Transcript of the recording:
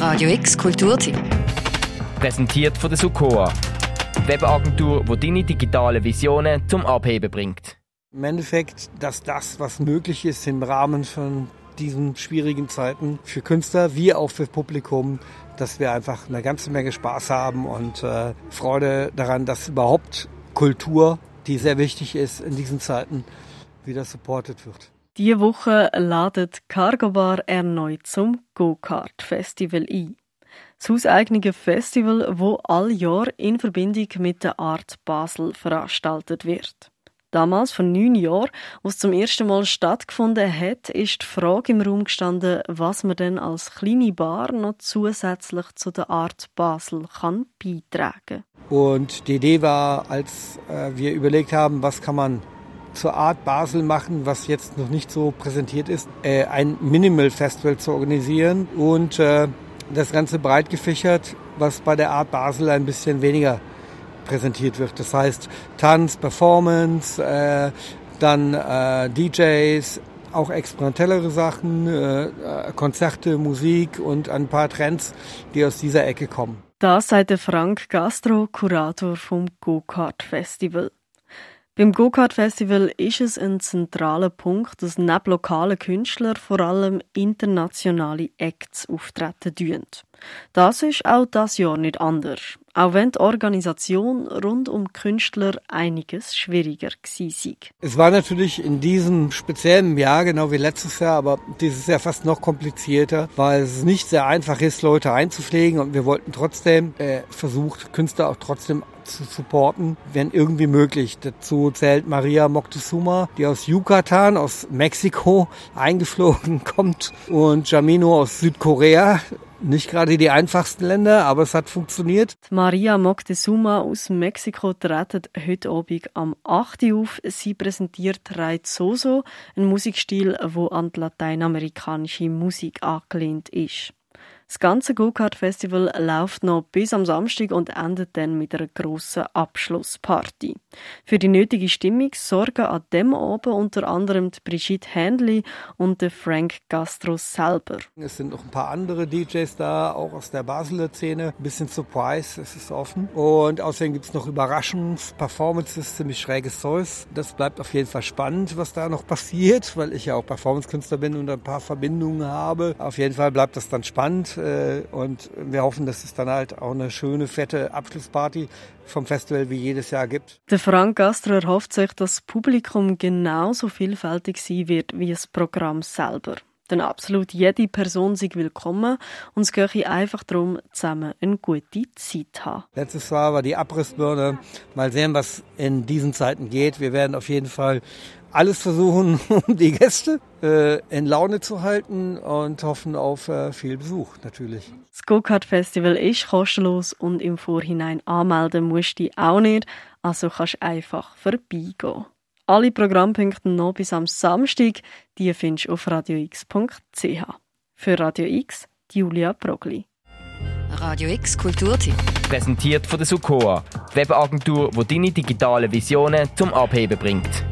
Radio X Kulturtipp. Präsentiert von der Sukoa. Webagentur, die deine digitale Visionen zum Abheben bringt. Im Endeffekt, dass das, was möglich ist im Rahmen von diesen schwierigen Zeiten für Künstler wie auch für Publikum, dass wir einfach eine ganze Menge Spaß haben und äh, Freude daran, dass überhaupt Kultur, die sehr wichtig ist in diesen Zeiten, wieder supported wird. Diese Woche ladet Cargo Bar erneut zum Go-Kart Festival ein. Das hauseigene Festival, wo all Jahr in Verbindung mit der Art Basel veranstaltet wird. Damals, vor neun Jahren, als es zum ersten Mal stattgefunden hat, ist die Frage im Raum gestanden, was man denn als kleine Bar noch zusätzlich zu der Art Basel kann beitragen. Und die Idee war, als äh, wir überlegt haben, was kann man zur Art Basel machen, was jetzt noch nicht so präsentiert ist, äh, ein Minimal Festival zu organisieren und äh, das Ganze breit gefächert, was bei der Art Basel ein bisschen weniger präsentiert wird. Das heißt Tanz, Performance, äh, dann äh, DJs, auch experimentellere Sachen, äh, äh, Konzerte, Musik und ein paar Trends, die aus dieser Ecke kommen. Das sagt Frank Gastro, Kurator vom Go-Kart Festival. Beim Go-Kart-Festival ist es ein zentraler Punkt, dass neben lokalen Künstlern vor allem internationale Acts auftreten tun. Das ist auch das Jahr nicht anders, auch wenn die Organisation rund um Künstler einiges schwieriger war. Es war natürlich in diesem speziellen Jahr, genau wie letztes Jahr, aber dieses Jahr fast noch komplizierter, weil es nicht sehr einfach ist, Leute einzupflegen und wir wollten trotzdem äh, versucht, Künstler auch trotzdem zu supporten, wenn irgendwie möglich. Dazu zählt Maria Moctezuma, die aus Yucatan, aus Mexiko eingeflogen kommt und Jamino aus Südkorea. Nicht gerade die einfachsten Länder, aber es hat funktioniert. Maria Moctezuma aus Mexiko tretet heute Abend am 8. Uhr auf. Sie präsentiert Soso, ein Musikstil, wo an die lateinamerikanische Musik angelehnt ist. Das ganze Go-Kart-Festival läuft noch bis am Samstag und endet dann mit einer grossen Abschlussparty. Für die nötige Stimmung sorgen an dem Abend unter anderem die Brigitte Handley und der Frank Gastro selber. Es sind noch ein paar andere DJs da, auch aus der Basler Szene. Ein bisschen Surprise, es ist offen. Und außerdem gibt es noch Überraschungs-, Performances, ziemlich schräges Zeus. Das bleibt auf jeden Fall spannend, was da noch passiert, weil ich ja auch Performance-Künstler bin und ein paar Verbindungen habe. Auf jeden Fall bleibt das dann spannend äh, und wir hoffen, dass es dann halt auch eine schöne, fette Abschlussparty vom Festival wie jedes Jahr gibt. Der Frank Gastro erhofft sich, dass das Publikum genauso vielfältig sein wird wie das Programm selber. Denn absolut jede Person sei willkommen und es gehe einfach darum, zusammen eine gute Zeit zu haben. Letztes Jahr war die Abrissbirne. Mal sehen, was in diesen Zeiten geht. Wir werden auf jeden Fall alles versuchen, um die Gäste äh, in Laune zu halten und hoffen auf äh, viel Besuch natürlich. Das Go-Kart Festival ist kostenlos und im Vorhinein anmelden musst du auch nicht, also kannst du einfach vorbeigehen. Alle Programmpunkte noch bis am Samstag, die findest du auf radiox.ch. Für Radio X, Julia Progli. Radio X Kulturtipp. Präsentiert von der Sukoa, Webagentur, die deine digitale Visionen zum Abheben bringt.